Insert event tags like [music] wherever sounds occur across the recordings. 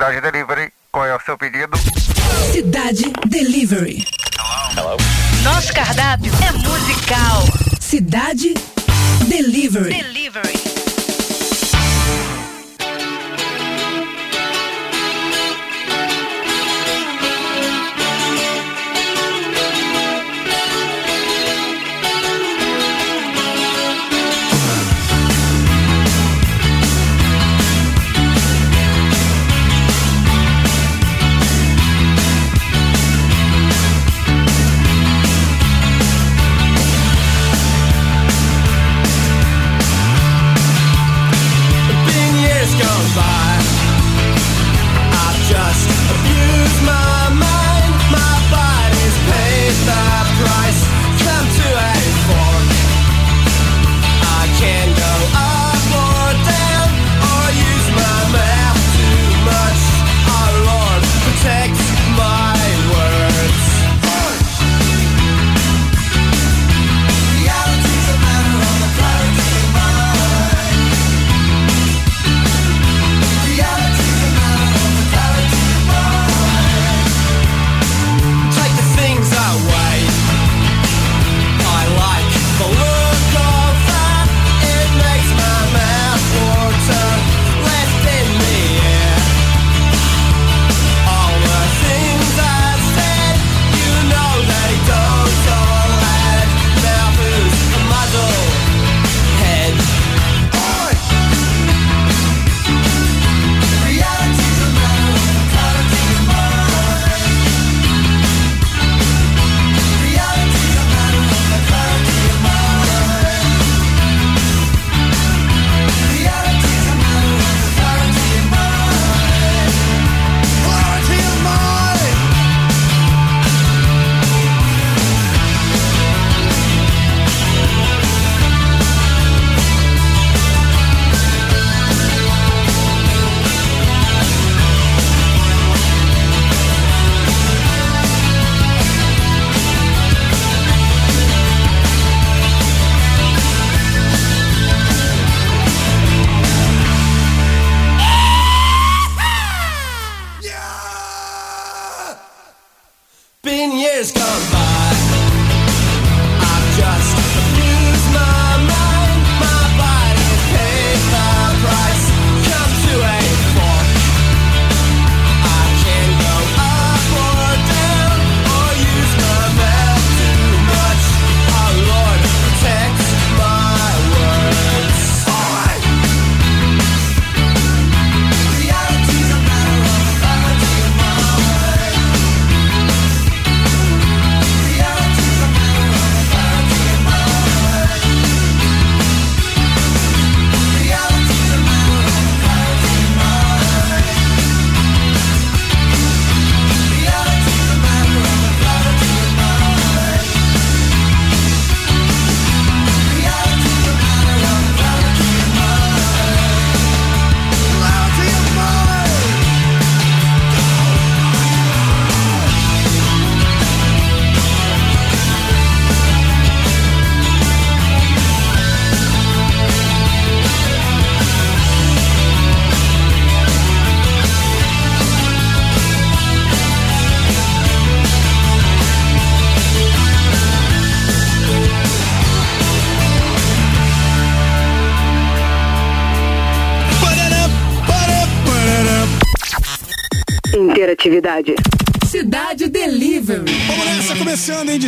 Cidade Delivery. Qual é o seu pedido? Cidade Delivery. Hello? Nosso cardápio é musical. Cidade Delivery. Delivery.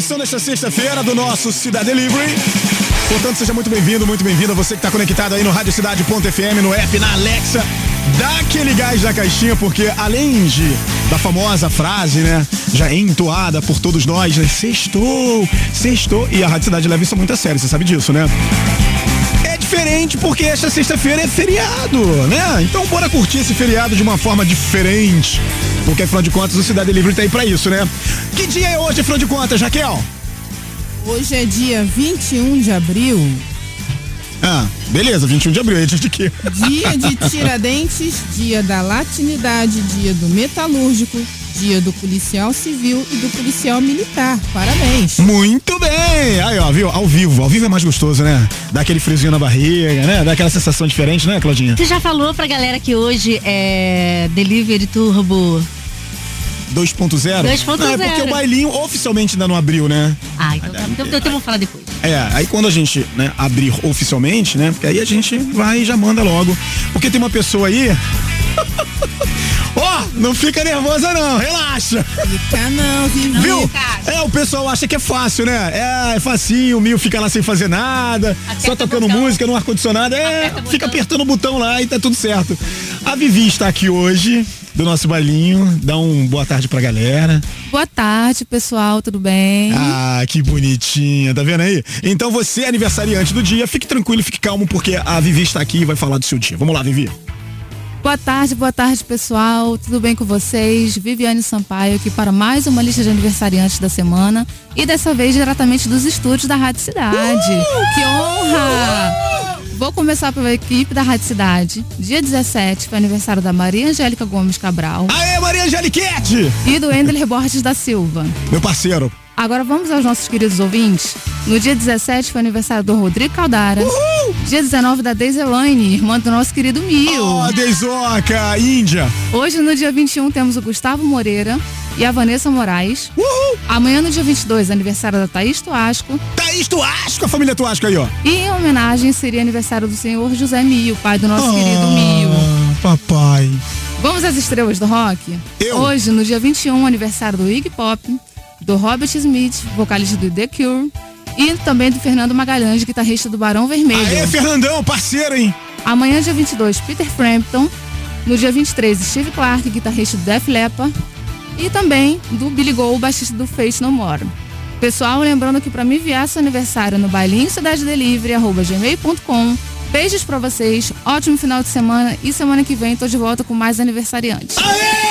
Edição desta sexta-feira do nosso Cidade Delivery. Portanto, seja muito bem-vindo, muito bem-vinda. Você que está conectado aí no radiocidade.fm, no app, na Alexa. Dá aquele gás na caixinha, porque além de da famosa frase, né? Já entoada por todos nós, né? Sextou, sextou. E a Rádio Cidade leva isso muito a sério, você sabe disso, né? Diferente porque esta sexta-feira é feriado, né? Então bora curtir esse feriado de uma forma diferente. Porque afinal de contas o Cidade Livre tá aí pra isso, né? Que dia é hoje, afinal de contas, Raquel? Hoje é dia 21 de abril Ah, beleza, 21 de abril, é dia de quê? Dia de Tiradentes, dia da latinidade, dia do metalúrgico, dia do policial civil e do policial militar. Parabéns. Muito bem! Aí, ó, viu? Ao vivo. Ao vivo é mais gostoso, né? Dá aquele friozinho na barriga, né? Dá aquela sensação diferente, né, Claudinha? Você já falou pra galera que hoje é Delivery Turbo 2.0? 2.0. Não, é porque o bailinho oficialmente ainda não abriu, né? Ah, então, tá, então, então vamos falar depois. É, aí quando a gente né, abrir oficialmente, né? Porque aí a gente vai e já manda logo. Porque tem uma pessoa aí. [laughs] Não fica nervosa não, relaxa. Fica não, viu? Viu? É, o pessoal acha que é fácil, né? É, é facinho, o Mil fica lá sem fazer nada, Aperta só tocando música no ar-condicionado. É, Aperta fica apertando o botão lá e tá tudo certo. A Vivi está aqui hoje do nosso bailinho. Dá um boa tarde pra galera. Boa tarde, pessoal, tudo bem? Ah, que bonitinha, tá vendo aí? Então você, aniversariante do dia, fique tranquilo, fique calmo, porque a Vivi está aqui e vai falar do seu dia. Vamos lá, Vivi. Boa tarde, boa tarde, pessoal. Tudo bem com vocês? Viviane Sampaio aqui para mais uma lista de aniversariantes da semana e dessa vez diretamente dos estúdios da Rádio Cidade. Uh! Que honra! Vou começar pela equipe da Rádio Cidade. Dia 17 foi aniversário da Maria Angélica Gomes Cabral. Aê, Maria Angeliquete! E do Endler Borges da Silva. Meu parceiro. Agora vamos aos nossos queridos ouvintes. No dia 17 foi aniversário do Rodrigo Caldara. Uhul! Dia 19 da Deise Elaine, irmã do nosso querido Mil. Oh, Deisoca, Índia. Hoje, no dia 21, temos o Gustavo Moreira e a Vanessa Moraes. Uhul! Amanhã, no dia 22, aniversário da Thaís Tuasco. Thaís Tuasco, a família Tuasco aí, ó. E em homenagem seria aniversário do senhor José Mil, pai do nosso oh, querido Mil. Papai. Vamos às estrelas do rock? Eu? Hoje, no dia 21, aniversário do Iggy Pop do Robert Smith, vocalista do The Cure, e também do Fernando Magalhães, guitarrista do Barão Vermelho. Aê, Fernandão, parceiro, hein? Amanhã, dia 22, Peter Frampton. No dia 23, Steve Clark, guitarrista do Def Leppard. E também do Billy Gold, baixista do Face No More. Pessoal, lembrando que para me enviar seu aniversário no bailinho cidade delivery, arroba gmail.com. Beijos para vocês, ótimo final de semana e semana que vem tô de volta com mais aniversariantes. Aê!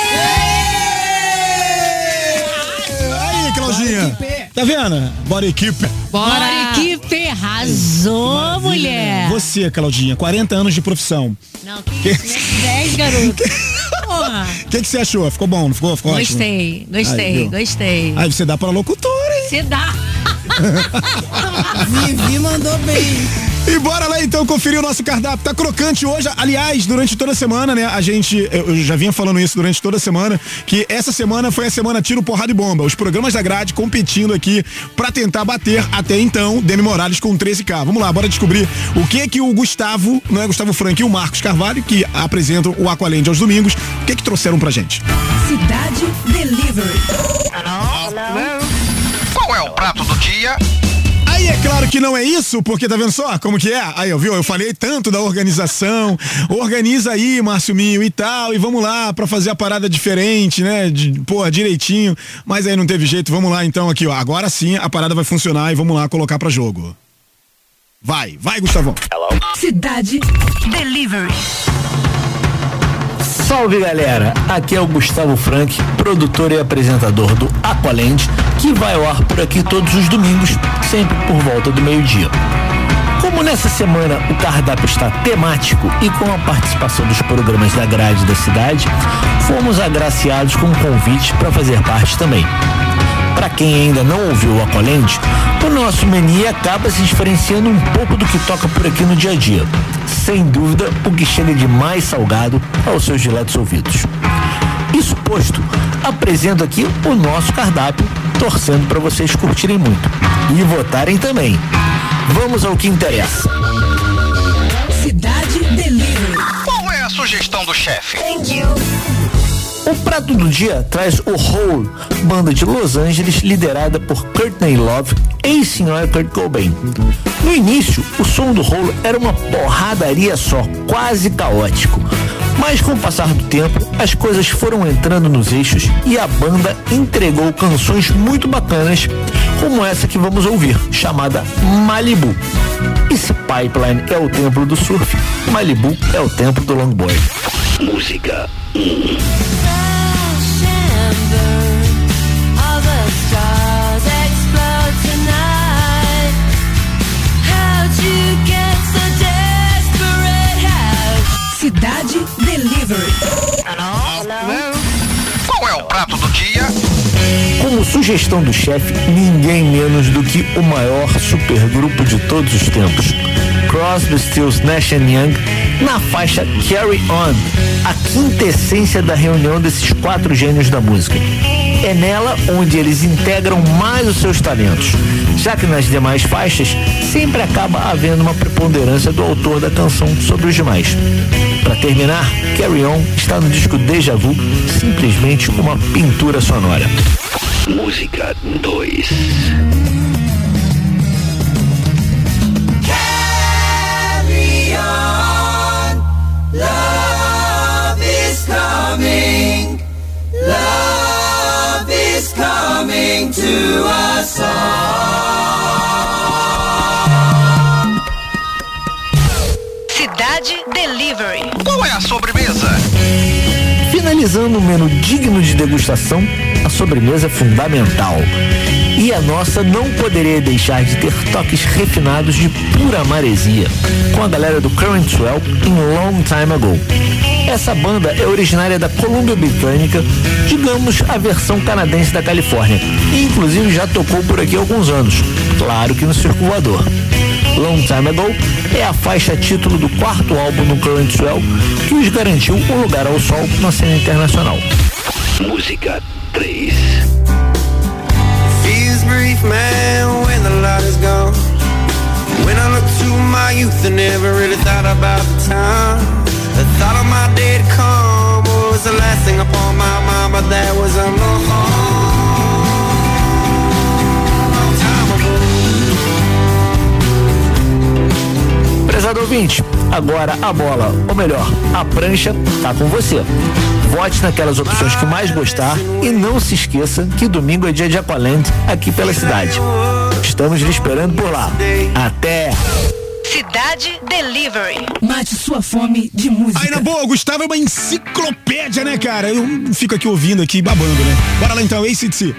Claudinha. Tá vendo? Bora equipe. Bora, Bora equipe. Arrasou, mulher. Você, Claudinha, 40 anos de profissão. Não, que, isso? 10, garoto. [laughs] O que, que você achou? Ficou bom, não ficou? ficou gostei, ótimo? gostei, Aí, gostei. Aí você dá pra locutora, hein? Você dá. [laughs] [laughs] Vivi mandou bem. E bora lá então conferir o nosso cardápio. Tá crocante hoje. Aliás, durante toda a semana, né? A gente, eu já vinha falando isso durante toda a semana, que essa semana foi a semana tiro, porrada e bomba. Os programas da grade competindo aqui para tentar bater até então Demi Morales com 13K. Vamos lá, bora descobrir o que que o Gustavo, não é Gustavo Frank e o Marcos Carvalho, que apresentam o Aqualand aos domingos, o que que trouxeram pra gente? Cidade Delivery. Qual é o prato do dia? Aí é claro que não é isso, porque tá vendo só como que é? Aí, viu? Eu falei tanto da organização. Organiza aí, Márcio Minho e tal, e vamos lá para fazer a parada diferente, né? De, porra, direitinho. Mas aí não teve jeito. Vamos lá então aqui, ó. Agora sim a parada vai funcionar e vamos lá colocar para jogo. Vai, vai, Gustavão. Hello. Cidade Delivery. Salve galera, aqui é o Gustavo Frank, produtor e apresentador do Aqualand, que vai ao ar por aqui todos os domingos, sempre por volta do meio-dia. Como nessa semana o cardápio está temático e com a participação dos programas da grade da cidade, fomos agraciados com um convite para fazer parte também. Para quem ainda não ouviu o Aqualand, o nosso menu acaba se diferenciando um pouco do que toca por aqui no dia a dia. Sem dúvida, o que chega de mais salgado aos seus diletos ouvidos. Isso posto, apresento aqui o nosso cardápio, torcendo para vocês curtirem muito e votarem também. Vamos ao que interessa. Cidade Delivery. Qual é a sugestão do chefe? Thank you. O prato do dia traz o Hole, banda de Los Angeles liderada por Courtney Love, ex-senhora Kurt Cobain. No início, o som do Hole era uma porradaria só, quase caótico. Mas com o passar do tempo, as coisas foram entrando nos eixos e a banda entregou canções muito bacanas, como essa que vamos ouvir, chamada Malibu. E se Pipeline é o templo do surf, Malibu é o templo do longboard. Música. Cidade Delivery. Qual é o prato dia? Como sugestão do chefe, ninguém menos do que o maior supergrupo de todos os tempos. Crosby, Stills, Nash Young, na faixa Carry On, a quintessência da reunião desses quatro gênios da música. É nela onde eles integram mais os seus talentos, já que nas demais faixas sempre acaba havendo uma preponderância do autor da canção sobre os demais. Para terminar, Carry On está no disco Deja Vu, simplesmente uma pintura sonora. Música 2 Carry on. Love is coming. Love is coming to us all. Cidade Delivery. Sobremesa? Finalizando um menu digno de degustação, a sobremesa é fundamental. E a nossa não poderia deixar de ter toques refinados de pura maresia, com a galera do Current Swell em Long Time Ago. Essa banda é originária da Colômbia Britânica, digamos a versão canadense da Califórnia, e inclusive já tocou por aqui há alguns anos, claro que no circulador. Long Time Ago é a faixa título do quarto álbum no Current Swell que os garantiu um lugar ao sol na cena internacional. Música 3 Feels brief, man, when the light is gone. When I look to my youth, I never really thought about the time. The thought of my day to come was the last thing upon my mind, but that was a long Prezado ouvinte, agora a bola, ou melhor, a prancha, tá com você. Vote naquelas opções que mais gostar e não se esqueça que domingo é dia de Aqualand aqui pela cidade. Estamos lhe esperando por lá. Até! Cidade Delivery. Mate sua fome de música. Aí na boa, o Gustavo é uma enciclopédia, né, cara? Eu fico aqui ouvindo aqui, babando, né? Bora lá então, ACDC.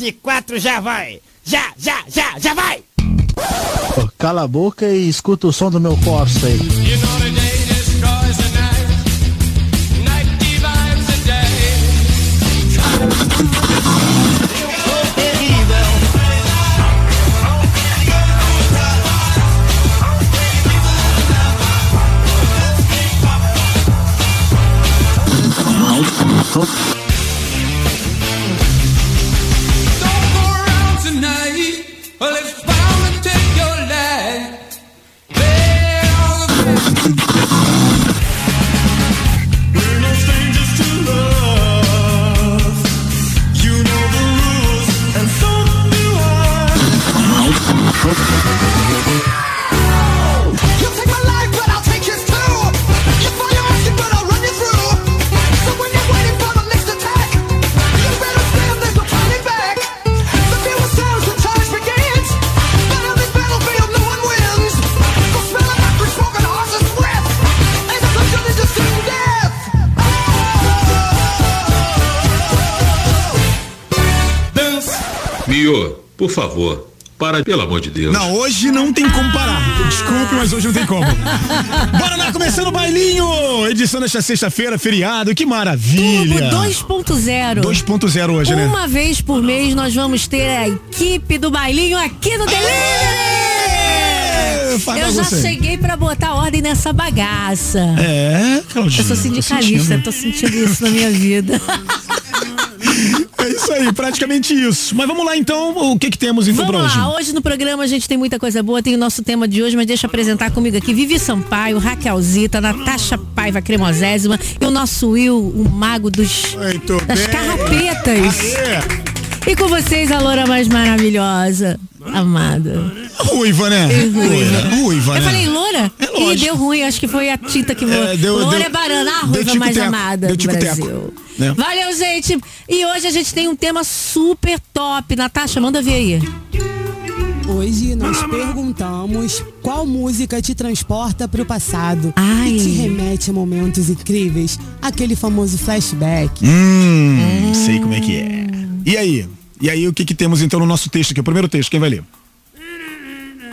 De quatro já vai! Já, já, já, já vai! Cala a boca e escuta o som do meu Corsa aí. Tonight, por favor, para, pelo amor de Deus. Não, hoje não tem como parar. Desculpe, mas hoje não tem como. [laughs] Bora lá, começando o bailinho! Edição desta sexta-feira, feriado, que maravilha! Turbo 2.0. 2.0 hoje, né? Uma vez por mês nós vamos ter a equipe do bailinho aqui no Delivery! fala Eu já você. cheguei pra botar ordem nessa bagaça. É, Claudinha. Eu sou tô sindicalista, sentindo. tô sentindo isso na minha vida. [laughs] Isso aí, praticamente isso. Mas vamos lá então, o que que temos pra Vamos hoje? lá, hoje no programa a gente tem muita coisa boa, tem o nosso tema de hoje, mas deixa eu apresentar comigo aqui Vivi Sampaio, Raquelzita, Natasha Paiva Cremosésima e o nosso Will, o mago dos, das bem. carrapetas. Aê. E com vocês, a loura mais maravilhosa, amada. Ruiva, né? E ruiva. Ruiva, Eu né? falei loura? É e lógico. deu ruim, acho que foi a tinta que... É, deu- loura deu- é banana, a ruiva mais amada deu do tico-teco. Brasil. É. Valeu, gente. E hoje a gente tem um tema super top. Natasha, manda ver aí. Hoje nós perguntamos qual música te transporta para o passado Ai. e te remete a momentos incríveis, aquele famoso flashback. Hum, sei como é que é. E aí? E aí, o que que temos então no nosso texto aqui? O primeiro texto, quem vai ler?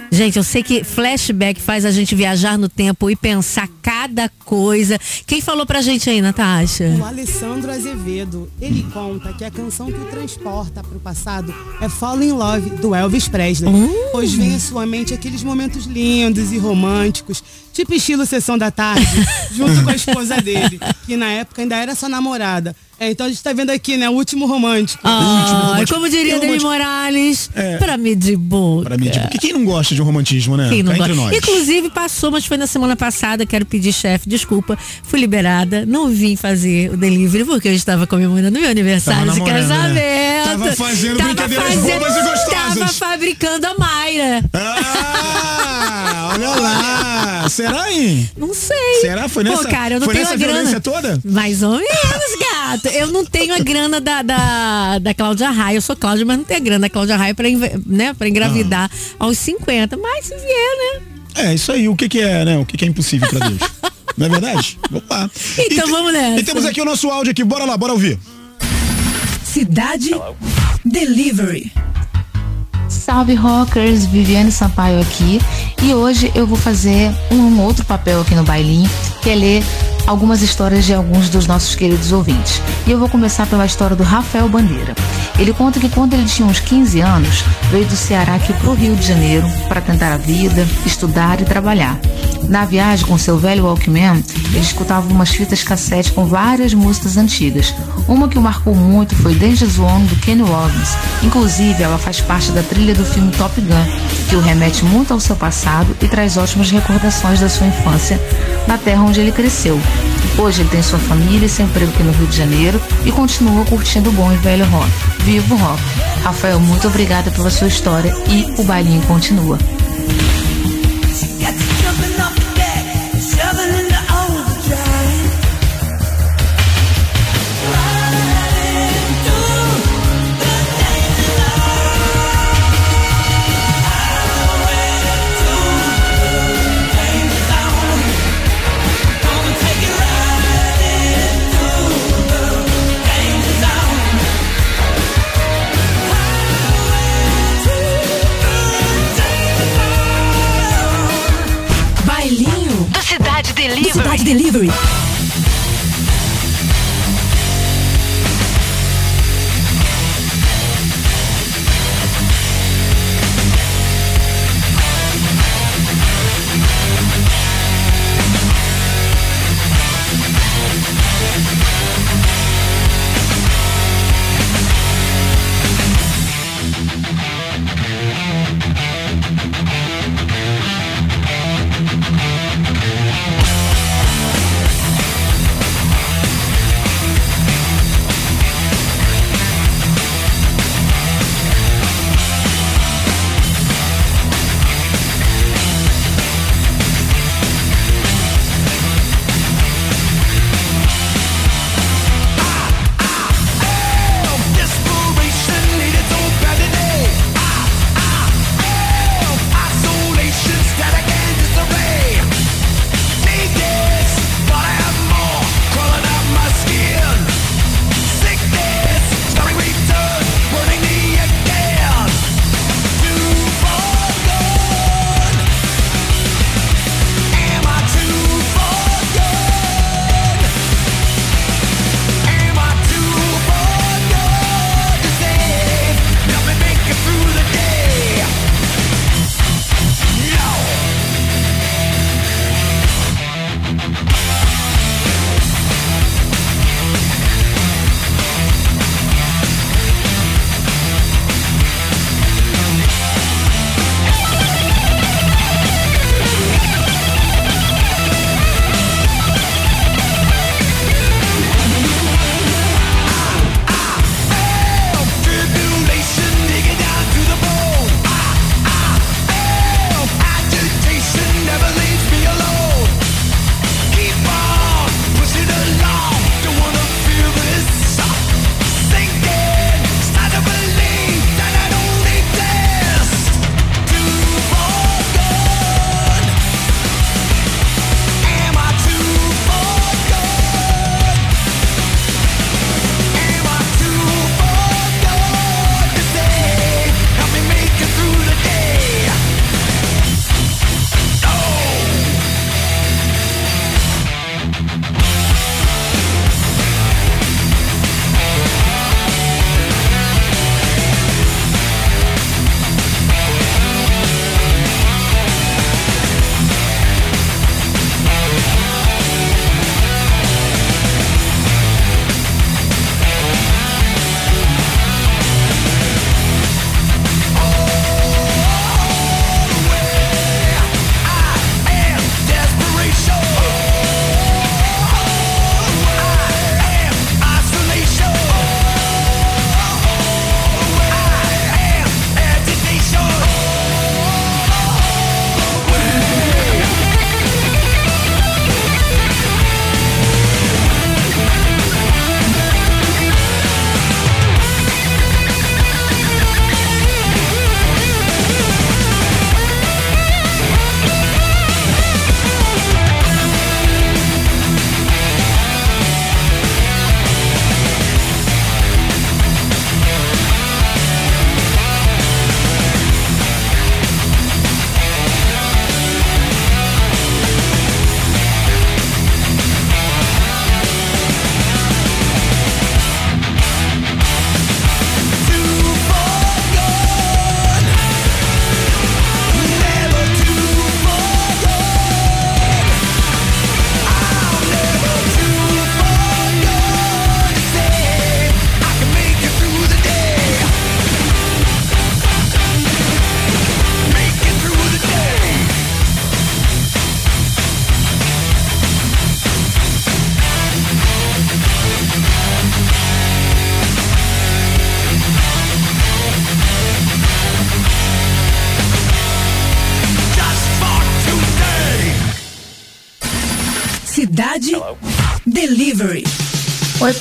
Gente, eu sei que flashback faz a gente viajar no tempo e pensar cada coisa. Quem falou pra gente aí, Natasha? O Alessandro Azevedo, ele conta que a canção que o transporta para o passado é Fall in Love, do Elvis Presley. Pois vem à sua mente aqueles momentos lindos e românticos, tipo estilo Sessão da Tarde, [laughs] junto com a esposa dele, que na época ainda era sua namorada. É, então a gente tá vendo aqui, né, o último romântico. Ah, como diria Dani Morales, É. pra mim de boa. Pra mim, que quem não gosta de um romantismo, né? Quem não Cá entre gosta? nós. Inclusive passou, mas foi na semana passada. Quero pedir, chefe, desculpa. Fui liberada. Não vim fazer o delivery porque eu estava comemorando meu aniversário Tava de namorando, casamento. Tava fazendo brincadeiras bobas e gostosas. Tava fabricando a Mayra. Ah, olha lá. Será, hein? Não sei. Será? Foi nessa, Pô, cara, eu não foi tenho nessa a grana. violência toda? Mais ou menos, gato. Eu não tenho a grana da, da, da Cláudia Raia. Eu sou Cláudia, mas não tenho a grana da Cláudia Raia pra, né, pra engravidar Ah. aos 50. Mas se vier, né? É, isso aí. O que que é, né? O que que é impossível pra Deus? [laughs] não é verdade? Vamos lá. Então E- vamos nessa. E temos aqui o nosso áudio aqui. Bora lá, bora ouvir. Cidade Delivery. Salve rockers, Viviane Sampaio aqui e hoje eu vou fazer um outro papel aqui no bailinho, que é ler algumas histórias de alguns dos nossos queridos ouvintes. E eu vou começar pela história do Rafael Bandeira. Ele conta que quando ele tinha uns 15 anos, veio do Ceará aqui pro Rio de Janeiro para tentar a vida, estudar e trabalhar. Na viagem com seu velho Walkman, ele escutava umas fitas cassete com várias músicas antigas. Uma que o marcou muito foi Danger Zone do Kenny Loggins. Inclusive, ela faz parte da trilha do filme Top Gun, que o remete muito ao seu passado e traz ótimas recordações da sua infância na terra onde ele cresceu. Hoje ele tem sua família e seu emprego aqui no Rio de Janeiro e continua curtindo o bom e velho rock. Viva o rock! Rafael, muito obrigada pela sua história e o bailinho continua. Delivery.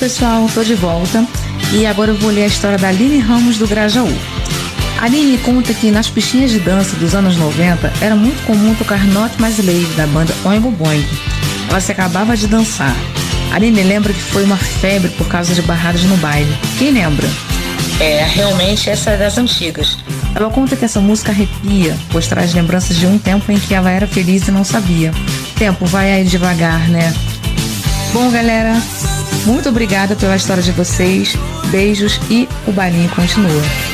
Pessoal, tô de volta e agora eu vou ler a história da Aline Ramos do Grajaú. A Aline conta que nas pistinhas de dança dos anos 90 era muito comum tocar Not Mais Slave da banda Oingo Boingo. Ela se acabava de dançar. A Aline lembra que foi uma febre por causa de barradas no baile. Quem lembra? É, realmente essa é das antigas. Ela conta que essa música arrepia, pois traz lembranças de um tempo em que ela era feliz e não sabia. Tempo vai aí devagar, né? Bom, galera, muito obrigada pela história de vocês. Beijos e o bailinho continua.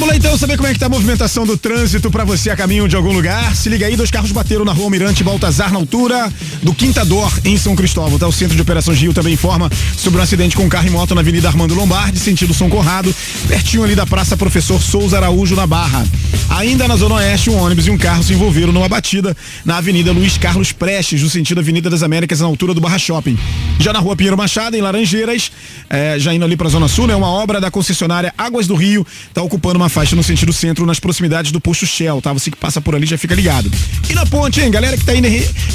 Vamos lá então saber como é que tá a movimentação do trânsito pra você a caminho de algum lugar. Se liga aí, dois carros bateram na rua Almirante Baltazar, na altura do Quintador, em São Cristóvão. Tá? O Centro de Operações Rio também informa sobre um acidente com carro e moto na Avenida Armando Lombardi, sentido São Conrado, pertinho ali da Praça Professor Souza Araújo, na Barra. Ainda na Zona Oeste, um ônibus e um carro se envolveram numa batida na Avenida Luiz Carlos Prestes, no sentido Avenida das Américas, na altura do Barra Shopping. Já na Rua Pinheiro Machado, em Laranjeiras, eh, já indo ali pra Zona Sul, é né, uma obra da concessionária Águas do Rio, tá ocupando uma faixa no sentido centro, nas proximidades do posto Shell, tá? Você que passa por ali já fica ligado. E na ponte, hein, galera que tá indo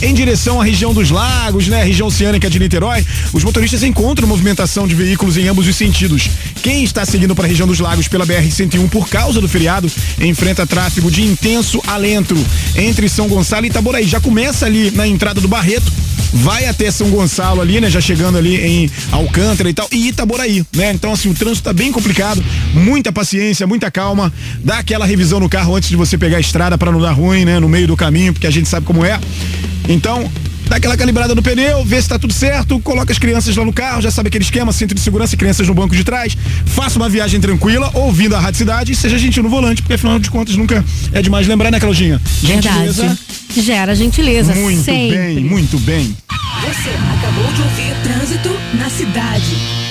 em, direção à região dos lagos, né? Região oceânica de Niterói, os motoristas encontram movimentação de veículos em ambos os sentidos. Quem está seguindo para a região dos lagos pela BR-101 por causa do feriado, enfrenta tráfego de intenso alento entre São Gonçalo e Itaboraí. Já começa ali na entrada do Barreto, vai até São Gonçalo ali, né? Já chegando ali em Alcântara e tal, e Itaboraí, né? Então, assim, o trânsito tá bem complicado, muita paciência, muita calma, dá aquela revisão no carro antes de você pegar a estrada para não dar ruim, né? No meio do caminho, porque a gente sabe como é. Então, dá aquela calibrada no pneu, vê se tá tudo certo, coloca as crianças lá no carro, já sabe aquele esquema, centro de segurança e crianças no banco de trás, faça uma viagem tranquila, ouvindo a Rádio Cidade e seja gentil no volante, porque afinal de contas nunca é demais lembrar, né, Claudinha? Verdade. Gera gentileza. Muito sempre. bem, muito bem. Você acabou de ouvir Trânsito na cidade.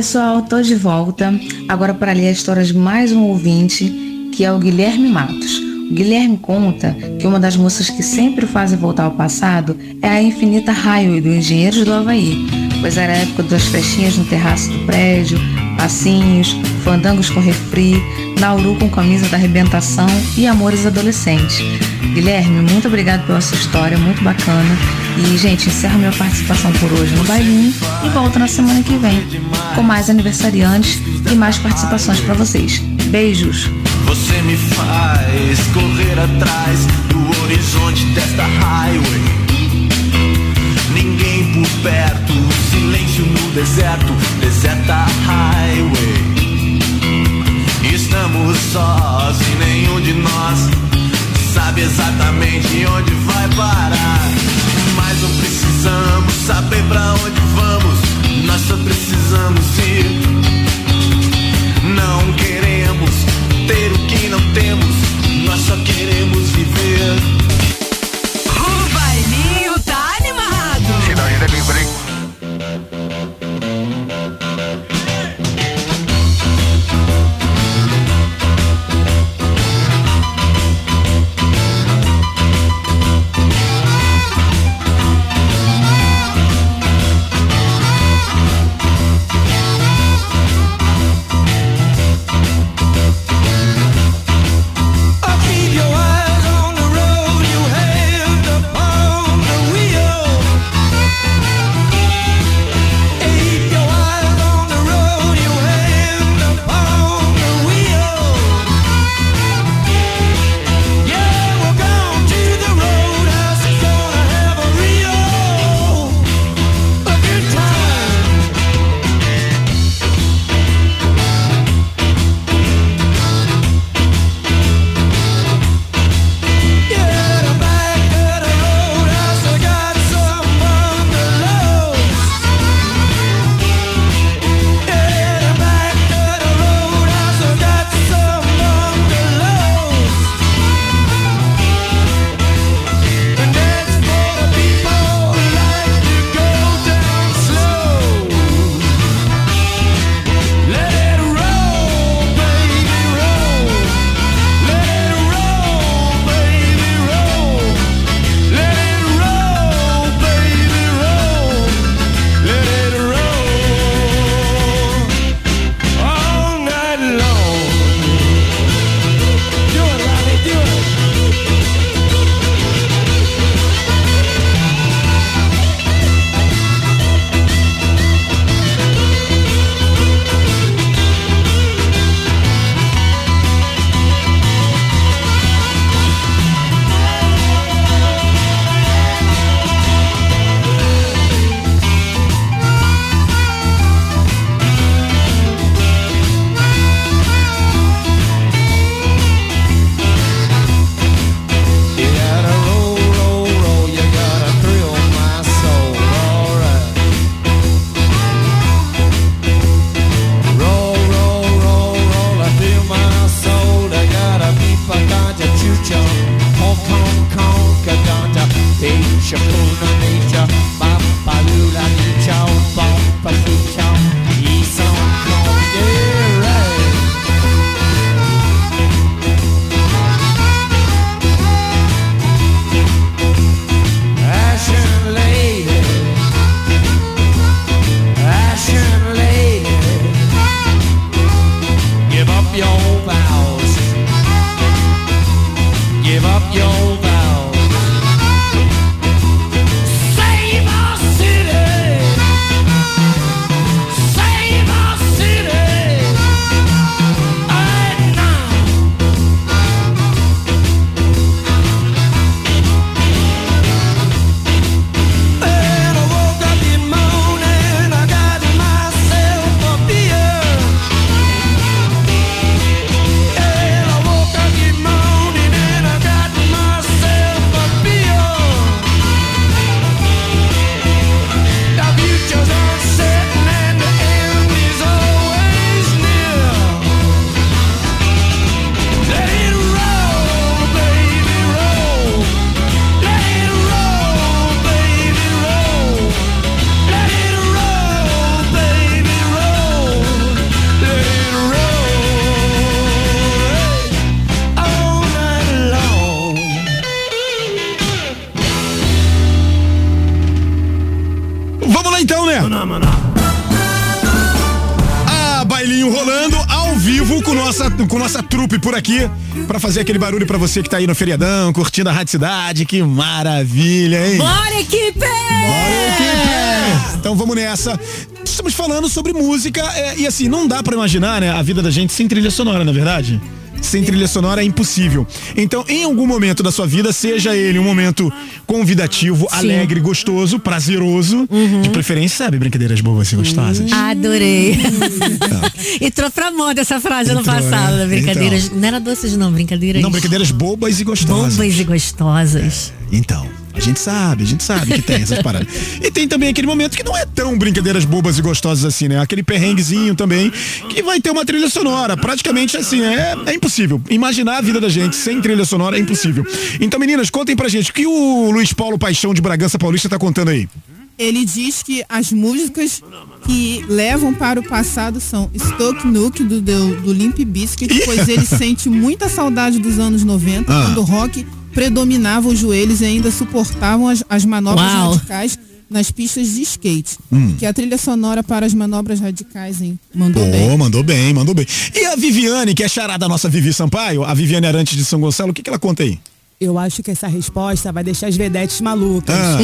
Pessoal, tô de volta. Agora para ler a história de mais um ouvinte, que é o Guilherme Matos. O Guilherme conta que uma das músicas que sempre fazem voltar ao passado é a Infinita Highway do Engenheiros do Havaí, pois era a época das festinhas no terraço do prédio, passinhos, fandangos com refri, Nauru com camisa da arrebentação e amores adolescentes. Guilherme, muito obrigado pela sua história, muito bacana. E, gente, encerro minha participação por hoje no bailinho e volto na semana que vem com mais aniversariantes e mais participações para vocês. Beijos! Você me faz correr atrás do horizonte desta highway. Ninguém por perto, silêncio no deserto, deserta highway. Estamos sós e nenhum de nós sabe exatamente onde vai parar. Mas não precisamos saber pra onde vamos, fazer aquele barulho pra você que tá aí no feriadão, curtindo a Rádio Cidade. Que maravilha, hein? Bora, equipe! Então vamos nessa. Estamos falando sobre música é, e assim, não dá pra imaginar, né, a vida da gente sem trilha sonora, na é verdade? Sem trilha sonora é impossível. Então, em algum momento da sua vida, seja ele um momento convidativo, alegre, gostoso, prazeroso, de preferência, sabe, brincadeiras boas [laughs] e gostosas. Adorei. Entrou pra moda essa frase no Entrou, passado, né? brincadeiras. Não era doces, não, brincadeiras. Não, brincadeiras bobas e gostosas. Bobas e gostosas. Então, a gente sabe, a gente sabe que tem essas paradas. E tem também aquele momento que não é tão brincadeiras bobas e gostosas assim, né? Aquele perrenguezinho também, que vai ter uma trilha sonora. Praticamente assim, é, é impossível. Imaginar a vida da gente sem trilha sonora é impossível. Então, meninas, contem pra gente o que o Luiz Paulo Paixão de Bragança Paulista tá contando aí. Ele diz que as músicas que levam para o passado são Stoke Nuke do, do, do Limp Bizkit, pois ele sente muita saudade dos anos 90, Ah. quando o rock predominava os joelhos e ainda suportavam as, as manobras Uau. radicais nas pistas de skate. Hum. Que é a trilha sonora para as manobras radicais, hein? Mandou Pô, bem. mandou bem, mandou bem. E a Viviane, que é charada da nossa Vivi Sampaio, a Viviane Arantes de São Gonçalo, o que, que ela conta aí? Eu acho que essa resposta vai deixar as vedetes malucas. Ah.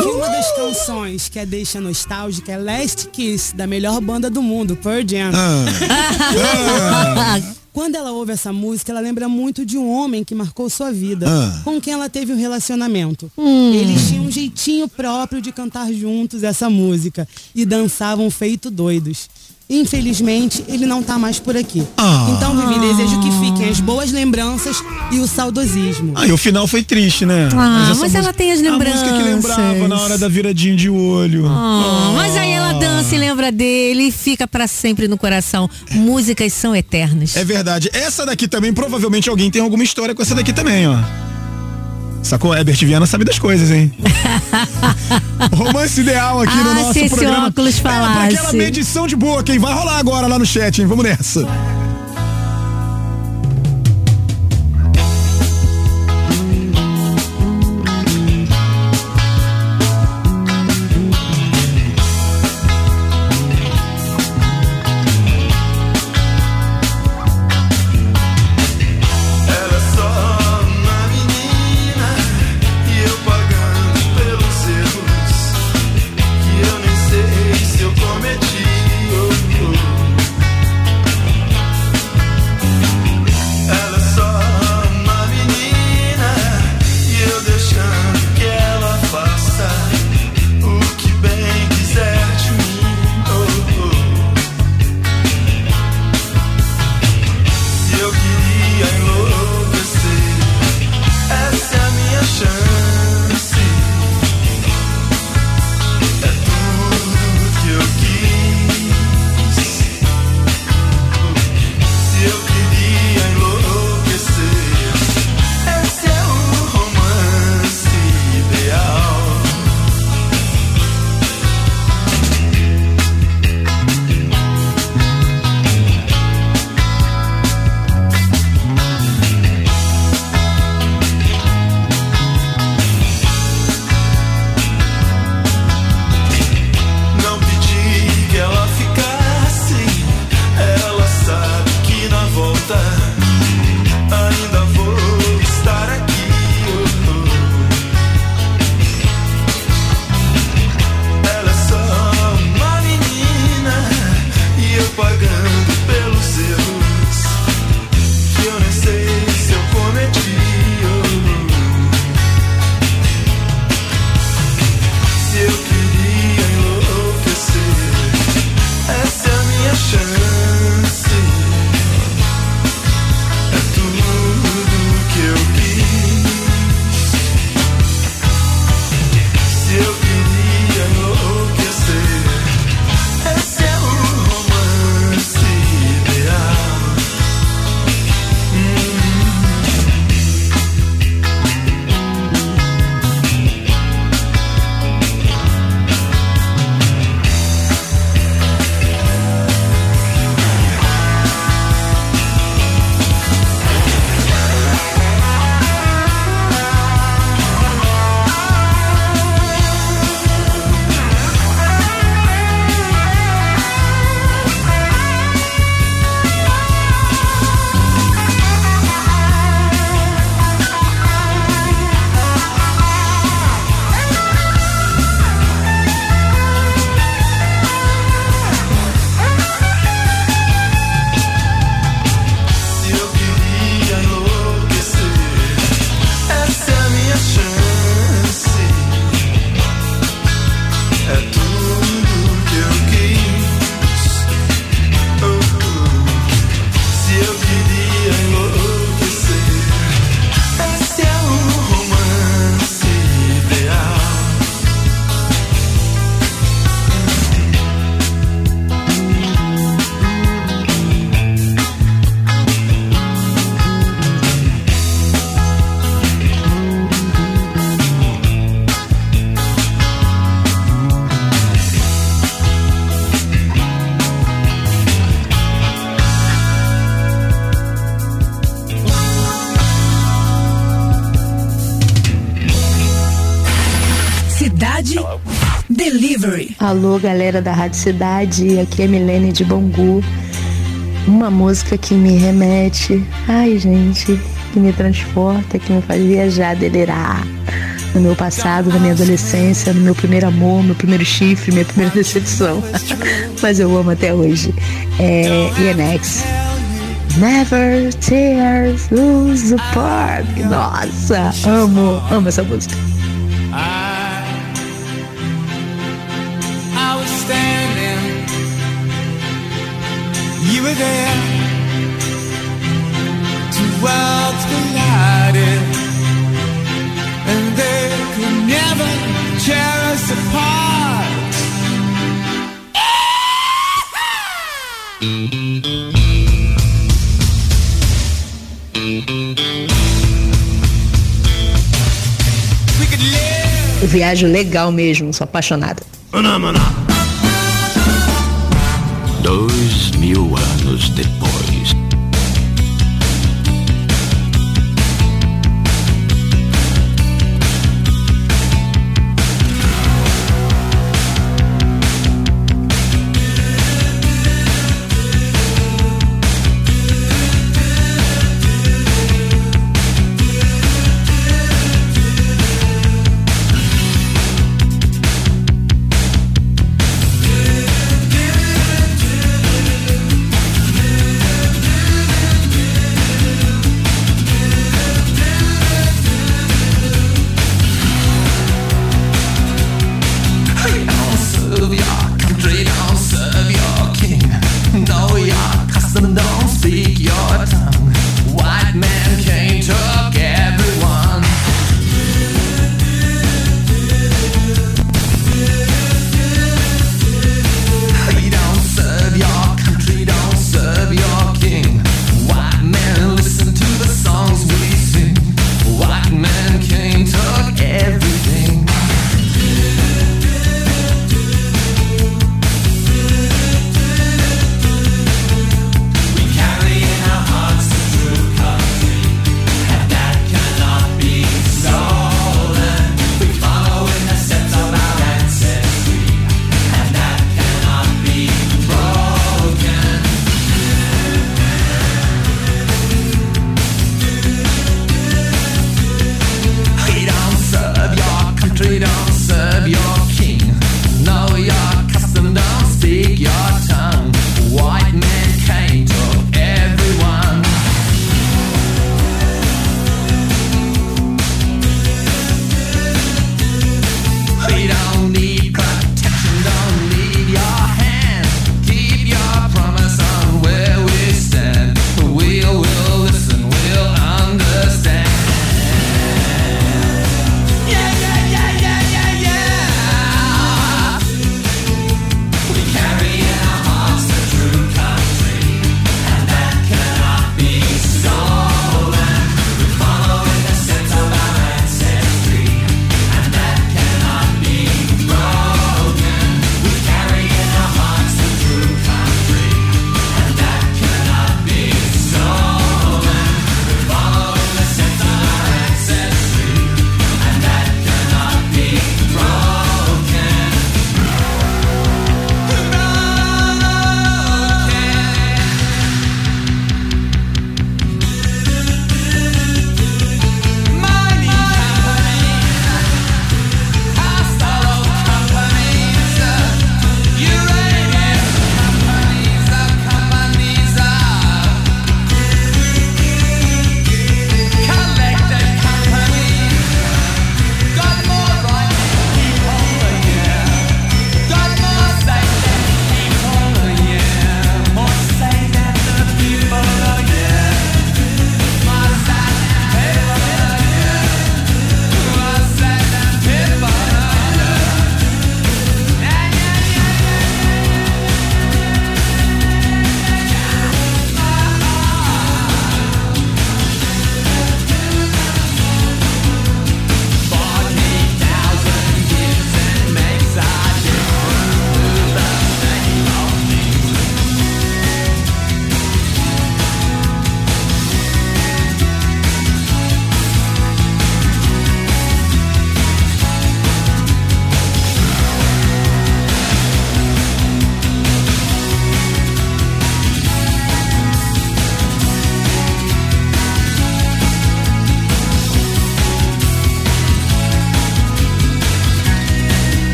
Que uma das canções que a deixa nostálgica é Last Kiss, da melhor banda do mundo, Pearl Jam. Ah. [laughs] [laughs] Quando ela ouve essa música, ela lembra muito de um homem que marcou sua vida, Ah. com quem ela teve um relacionamento. Hum. Eles tinham um jeitinho próprio de cantar juntos essa música e dançavam feito doidos. Infelizmente, ele não tá mais por aqui. Ah. Então, Vivi, desejo que fiquem as boas lembranças e o saudosismo. Aí o final foi triste, né? Ah, essa mas ela tem as A música que lembrava lembranças. na hora da viradinha de olho. Ah, mas aí ela dança e lembra dele e fica pra sempre no coração. Músicas são eternas. É verdade. Essa daqui também, provavelmente alguém tem alguma história com essa daqui também, ó. Sacou? Herbert Viana sabe das coisas, hein? [laughs] Romance ideal aqui no Ah, nosso se esse programa. óculos É, pra aquela falasse. medição de boa, quem vai rolar agora lá no chat, hein? Vamos nessa. Alô, galera da Rádio Cidade, aqui é Milene de Bangu. Uma música que me remete, ai gente, que me transporta, que me faz viajar, delirar. No meu passado, na minha adolescência, no meu primeiro amor, meu primeiro chifre, minha primeira [laughs] decepção. Mas eu amo até hoje. É INX. Never tears lose apart. Nossa, amo, amo essa música. Were there. Two worlds collided, and they could never tear us apart. Viajo legal mesmo, sou apaixonada. Mil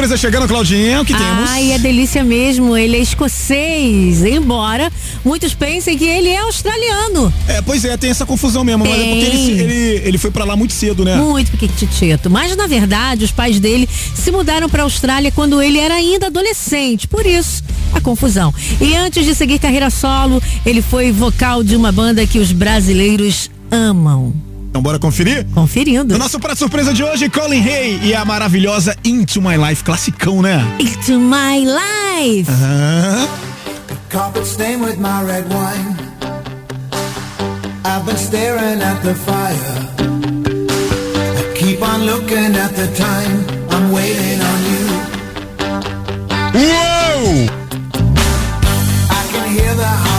surpresa chegando, Claudinha, o que temos? Ai, é delícia mesmo. Ele é escocês, embora muitos pensem que ele é australiano. É, pois é, tem essa confusão mesmo, mas é porque ele, ele, ele foi pra lá muito cedo, né? Muito pequitito. Mas na verdade, os pais dele se mudaram para Austrália quando ele era ainda adolescente. Por isso, a confusão. E antes de seguir carreira solo, ele foi vocal de uma banda que os brasileiros amam. Então bora conferir? Conferindo. No nosso prato surpresa de hoje, Colin Hay e a maravilhosa Into My Life, classicão, né? Into My Life. Aham. Carpet stained with my red wine. I've been staring at the fire. I keep on looking at the time. I'm waiting on you. Uou! I can hear the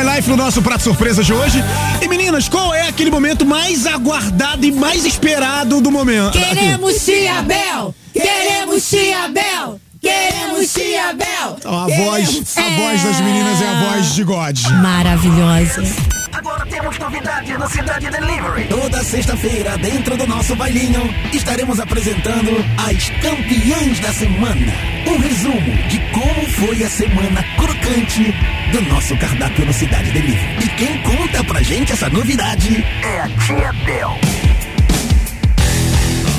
My Life, no nosso prato surpresa de hoje. E meninas, qual é aquele momento mais aguardado e mais esperado do momento? Queremos Tia Bel! Queremos Tia Bel! Queremos Tia Bel! A voz, a voz das meninas é a voz de God. Maravilhosa. Agora temos novidade no Cidade Delivery. Toda sexta-feira, dentro do nosso bailinho, estaremos apresentando as campeãs da semana. Um resumo de como foi a semana crocante do nosso cardápio no Cidade Delivery. E quem conta pra gente essa novidade é a Tia Bel.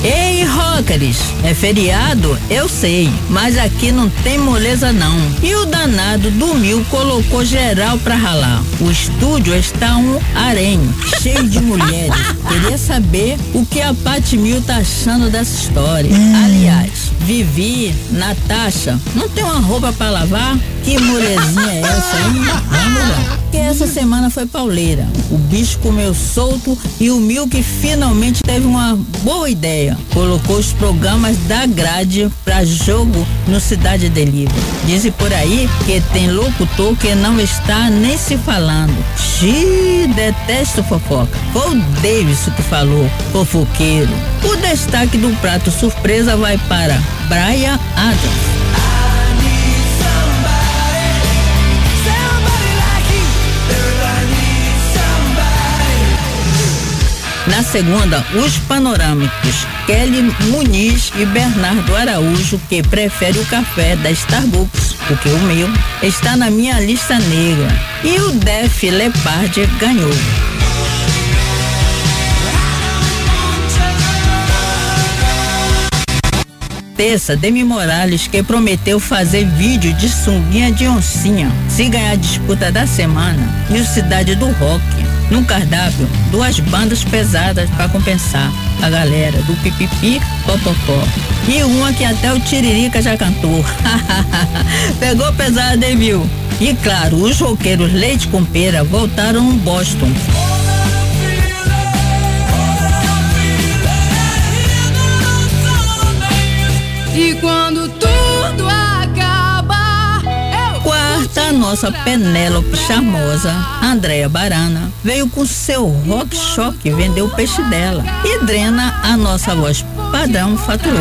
Ei, rockers, é feriado? Eu sei, mas aqui não tem moleza não. E o danado dormiu, colocou geral pra ralar. O estúdio está um harém, cheio de mulheres. [laughs] Queria saber o que a Paty Mil tá achando dessa história. Aliás, Vivi, Natasha, não tem uma roupa pra lavar? Que molezinha é essa, hein? Vamos lá. Essa semana foi pauleira. O bicho comeu solto e o Milk finalmente teve uma boa ideia. Colocou os programas da grade pra jogo no Cidade Delivery. Dizem por aí que tem locutor que não está nem se falando. Xiii, detesto fofoca. Foi o Davidson que falou, fofoqueiro. O destaque do prato surpresa vai para Brian Adams. Na segunda, os panorâmicos Kelly Muniz e Bernardo Araújo, que prefere o café da Starbucks, porque o meu está na minha lista negra. E o Def Leppard ganhou. Terça, Demi Morales, que prometeu fazer vídeo de sunguinha de oncinha, se ganhar a disputa da semana. E o Cidade do Rock. No cardápio, duas bandas pesadas para compensar a galera do Pipipi Popopó. E uma que até o Tiririca já cantou. [laughs] Pegou pesado, hein, viu? E claro, os roqueiros Leite com Pera voltaram no Boston. Nossa Penélope charmosa, Andréa Barana, veio com seu rock choque vender o peixe dela. E Drena, a nossa voz padrão, faturou.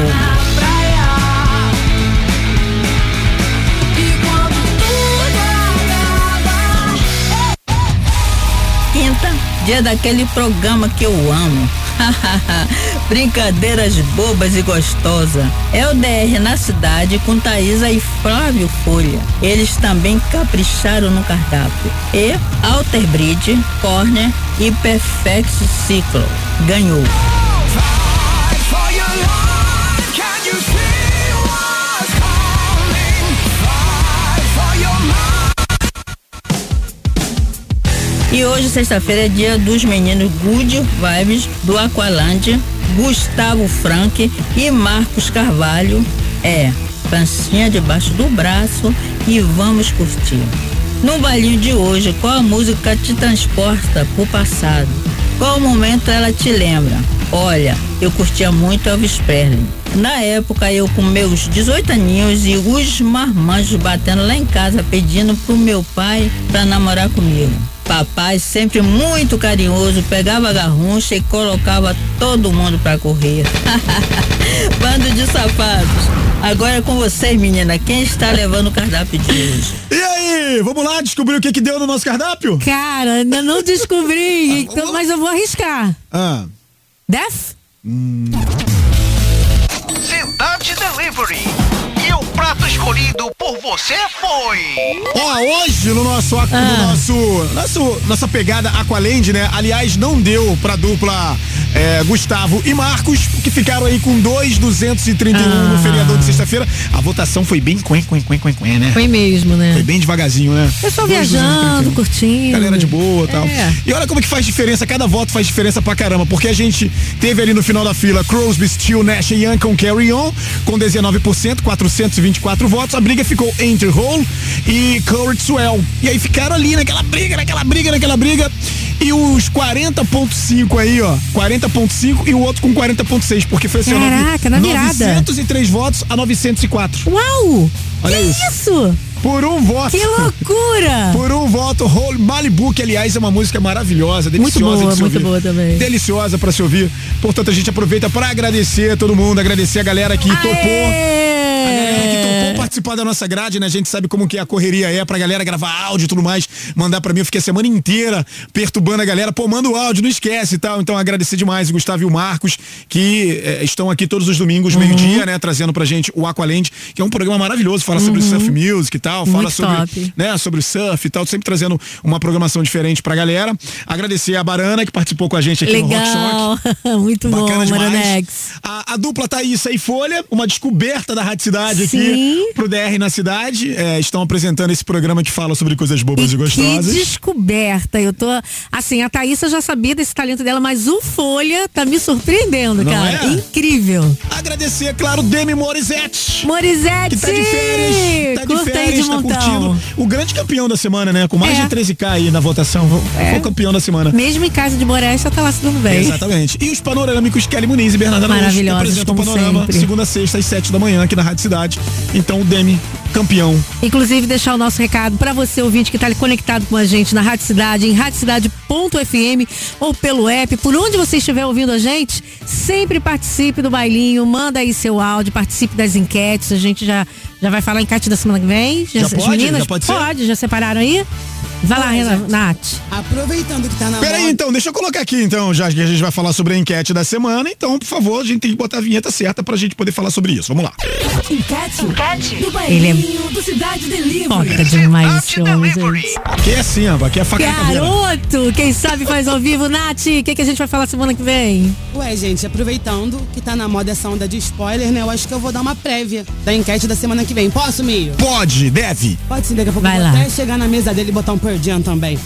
Quinta, dia daquele programa que eu amo. [laughs] Brincadeiras bobas e gostosas. É o DR na cidade com Thaisa e Flávio Folha. Eles também capricharam no cardápio. E Alter Bridge, Corner e Perfect Ciclo. Ganhou. E hoje, sexta-feira, é dia dos meninos Good Vibes do Aqualand, Gustavo Frank e Marcos Carvalho. É, pancinha debaixo do braço e vamos curtir. No bailinho de hoje, qual a música te transporta pro passado? Qual momento ela te lembra? Olha, eu curtia muito Elvis Presley. Na época, eu com meus 18 aninhos e os marmanjos batendo lá em casa pedindo pro meu pai pra namorar comigo. Papai, sempre muito carinhoso, pegava a garruncha e colocava todo mundo pra correr. [laughs] Bando de sapatos. Agora é com vocês, menina. Quem está levando o cardápio de hoje? E aí, vamos lá descobrir o que que deu no nosso cardápio? Cara, ainda não [laughs] descobri, então, mas eu vou arriscar. Ah. Def? Cidade Delivery. O prato escolhido por você foi. Ó, hoje no nosso, no Ah. nosso, nosso, nossa pegada Aqualand, né? Aliás, não deu pra dupla é, Gustavo e Marcos, que ficaram aí com 2,231 no Ah. feriador de sexta-feira. A votação foi bem quen, quen, quen, quen, quen, né? Foi mesmo, né? Foi bem devagarzinho, né? Pessoal 2,231. viajando, curtindo. Galera de boa e tal. É. E olha como que faz diferença, cada voto faz diferença pra caramba, porque a gente teve ali no final da fila Crosby, Steel, Nash e Young com Carry On, com 19%, 424 votos. A briga ficou entre Hole e Curry Swell. E aí ficaram ali naquela briga, naquela briga, naquela briga. E os 40.5 aí, ó, 40.5 e o outro com 40.6, porque foi assim, Caraca, na virada. 903 votos a 904. Uau! Olha que isso. isso? Por um voto. Que loucura! [laughs] Por um voto, Whole Malibu, que aliás é uma música maravilhosa, Muito deliciosa boa, de se muito ouvir. boa também. Deliciosa pra se ouvir. Portanto, a gente aproveita pra agradecer a todo mundo, agradecer a galera que topou. A galera que topou participar da nossa grade, né? A gente sabe como que a correria é pra galera gravar áudio e tudo mais, mandar pra mim. Eu fiquei a semana inteira perturbando a galera. Pô, manda o áudio, não esquece e tal. Então agradecer demais o Gustavo e o Marcos, que eh, estão aqui todos os domingos, Uhum. meio-dia, né? Trazendo pra gente o Aqualand, que é um programa maravilhoso, fala sobre Uhum. surf music e tal, fala Muito sobre, top. né, sobre surf e tal, sempre trazendo uma programação diferente pra galera. Agradecer a Barana, que participou com a gente aqui no Rock Shock. Legal. [laughs] Muito Bacana bom, demais. A, a dupla Thaísa e Folha, uma descoberta da Rádio Cidade aqui Sim. pro DR na cidade. É, estão apresentando esse programa que fala sobre coisas bobas e, Que gostosas. descoberta. Eu tô. Assim, a Thaísa já sabia desse talento dela, mas o Folha tá me surpreendendo, Não cara. é? Incrível. Agradecer, é claro, Demi Morizete. Morizete! Que tá de férias. Tá de Curta aí férias, de tá montão. curtindo. O grande campeão da semana, né? Com mais É. de 13k aí na votação. Foi o campeão da semana. Mesmo em casa de Boresta, tá lá se dando bem. Exatamente. E os panorâmicos Kelly Muniz e Bernardo que Maravilhosos, apresentam o panorama sempre. segunda, sexta às sete da manhã aqui na Rádio Cidade. Então o Demi, campeão. Inclusive, deixar o nosso recado para você, ouvinte, que está conectado com a gente na Rádio Cidade, em radiocidade.fm ou pelo app, por onde você estiver ouvindo a gente, sempre participe do bailinho, manda aí seu áudio, participe das enquetes. A gente já, já vai falar enquete da semana que vem. Já as pode? meninas? Já pode? Pode, já separaram aí? Vai lá, Renan- Nath. Aproveitando que tá na Peraí, moda- então, deixa eu colocar aqui, então, já que a gente vai falar sobre a enquete da semana. Então, por favor, a gente tem que botar a vinheta certa pra gente poder falar sobre isso. Vamos lá. Enquete. Enquete. Do Ele é- do Cidade Delivery. Foda demais esse homem, gente. Aqui é assim, ó, aqui é faca. Garoto, quem sabe faz ao vivo. Nath, o que, que a gente vai falar semana que vem? Ué, gente, aproveitando que tá na moda essa onda de spoiler, né? Eu acho que eu vou dar uma prévia da enquete da semana que vem. Posso, Mio? Pode, deve. Pode sim, daqui a pouco Vai eu vou lá. até chegar na mesa dele e botar um Pearl Jam também.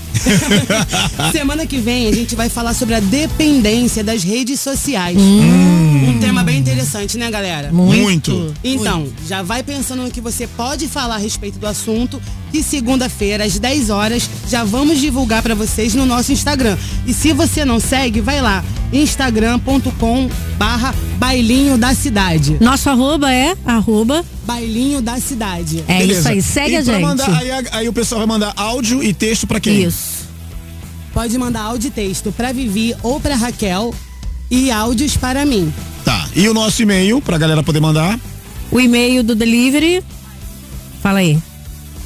[laughs] Semana que vem a gente vai falar sobre a dependência das redes sociais. Um tema bem interessante, né, galera? Muito. Então, já vai pensando no que você pode falar a respeito do assunto, que segunda-feira, às 10 horas, já vamos divulgar pra vocês no nosso Instagram. E se você não segue, vai lá, instagram.com barra bailinho da cidade. Nosso arroba é arroba Bailinho da cidade. É Beleza. isso aí, segue E a gente. mandar- aí, aí o pessoal vai mandar áudio e texto pra quem? Isso. Pode mandar áudio e texto pra Vivi ou pra Raquel e áudios para mim. Tá. E o nosso e-mail pra galera poder mandar. O e-mail do delivery. Fala aí.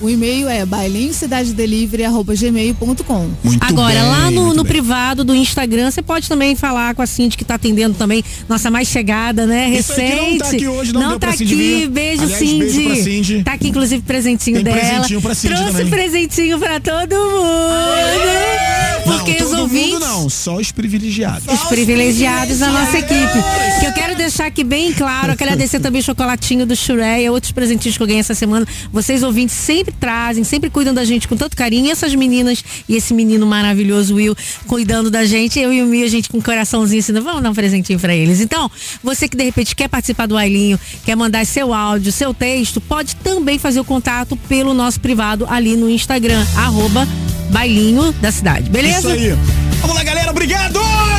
O e-mail é bailinhocidadedelivery.gmail.com. Agora, bem, lá no, no privado do Instagram, você pode também falar com a Cindy que tá atendendo também, nossa mais chegada, né? Recente. não tá aqui hoje, não deu tá aqui. Beijo, Aliás, Cindy. beijo pra Cindy. Tá aqui, inclusive, presentinho Tem dela. presentinho pra Cindy Trouxe também. presentinho pra todo mundo. Porque não, os ouvintes. mundo não, só os privilegiados. Os privilegiados da nossa equipe. Que eu quero deixar aqui bem claro, agradecer também o chocolatinho do Shureia, outros presentinhos que eu ganhei essa semana. Vocês ouvintes sempre trazem, sempre cuidam da gente com tanto carinho. E essas meninas e esse menino maravilhoso, Will, cuidando da gente. Eu e o Mio, a gente com um coraçãozinho assim, vamos dar um presentinho pra eles. Então, você que de repente quer participar do Ailinho, quer mandar seu áudio, seu texto, pode também fazer o contato pelo nosso privado ali no Instagram, arroba bailinho da cidade. Beleza? Isso aí. Vamos lá, galera. Obrigado!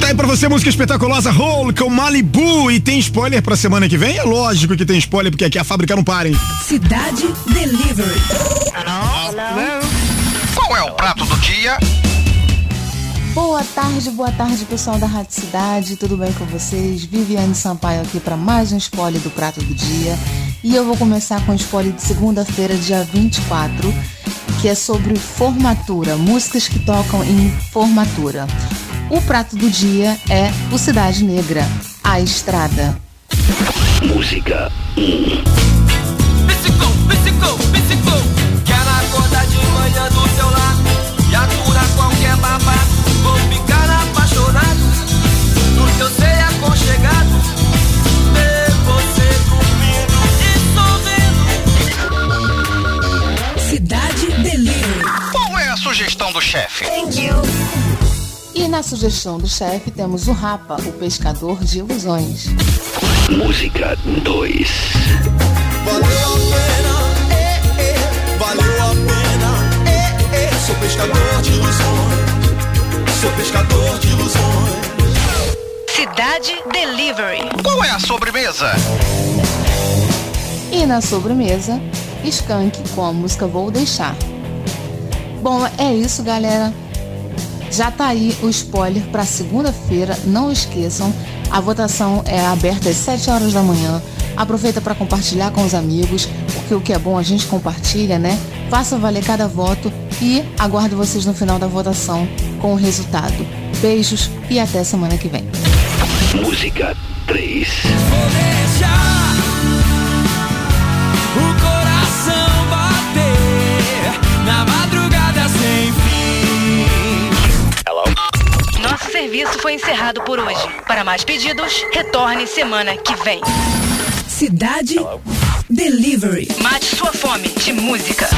Tá aí pra você música espetaculosa Hole com Malibu e tem spoiler pra semana que vem? É lógico que tem spoiler porque aqui a fábrica não para, hein? Cidade Delivery. Qual é o prato do dia? Boa tarde, boa tarde pessoal da Rádio Cidade, tudo bem com vocês? Viviane Sampaio aqui para mais um spoiler do Prato do Dia. E eu vou começar com o spoiler de segunda-feira, dia 24, que é sobre formatura, músicas que tocam em formatura. O prato do dia é o Cidade Negra, A Estrada. Música 1. Psicou, psicou, psicou. Quero acordar de manhã do teu lado e aturar qualquer babado. Vou ficar apaixonado, porque eu sei aconchegado. Ver você dormindo e sorrindo. Cidade Delivery. Qual é a sugestão do chefe? E na sugestão do chefe temos o Rapa, o pescador de ilusões. Música 2. Valeu a pena, é, é, valeu a pena, é, é. Sou pescador de ilusões, sou pescador de ilusões. Cidade Delivery. Qual é a sobremesa? E na sobremesa, Skank com a música Vou Deixar. Bom, é isso, galera. Já tá aí o spoiler para segunda-feira. Não esqueçam, a votação é aberta às 7 horas da manhã. Aproveita para compartilhar com os amigos, porque o que é bom a gente compartilha, né? Faça valer cada voto e aguardo vocês no final da votação com o resultado. Beijos e até semana que vem. Música 3. Serviço foi encerrado por hoje. Para mais pedidos, retorne semana que vem. Cidade Delivery. Mate sua fome de música.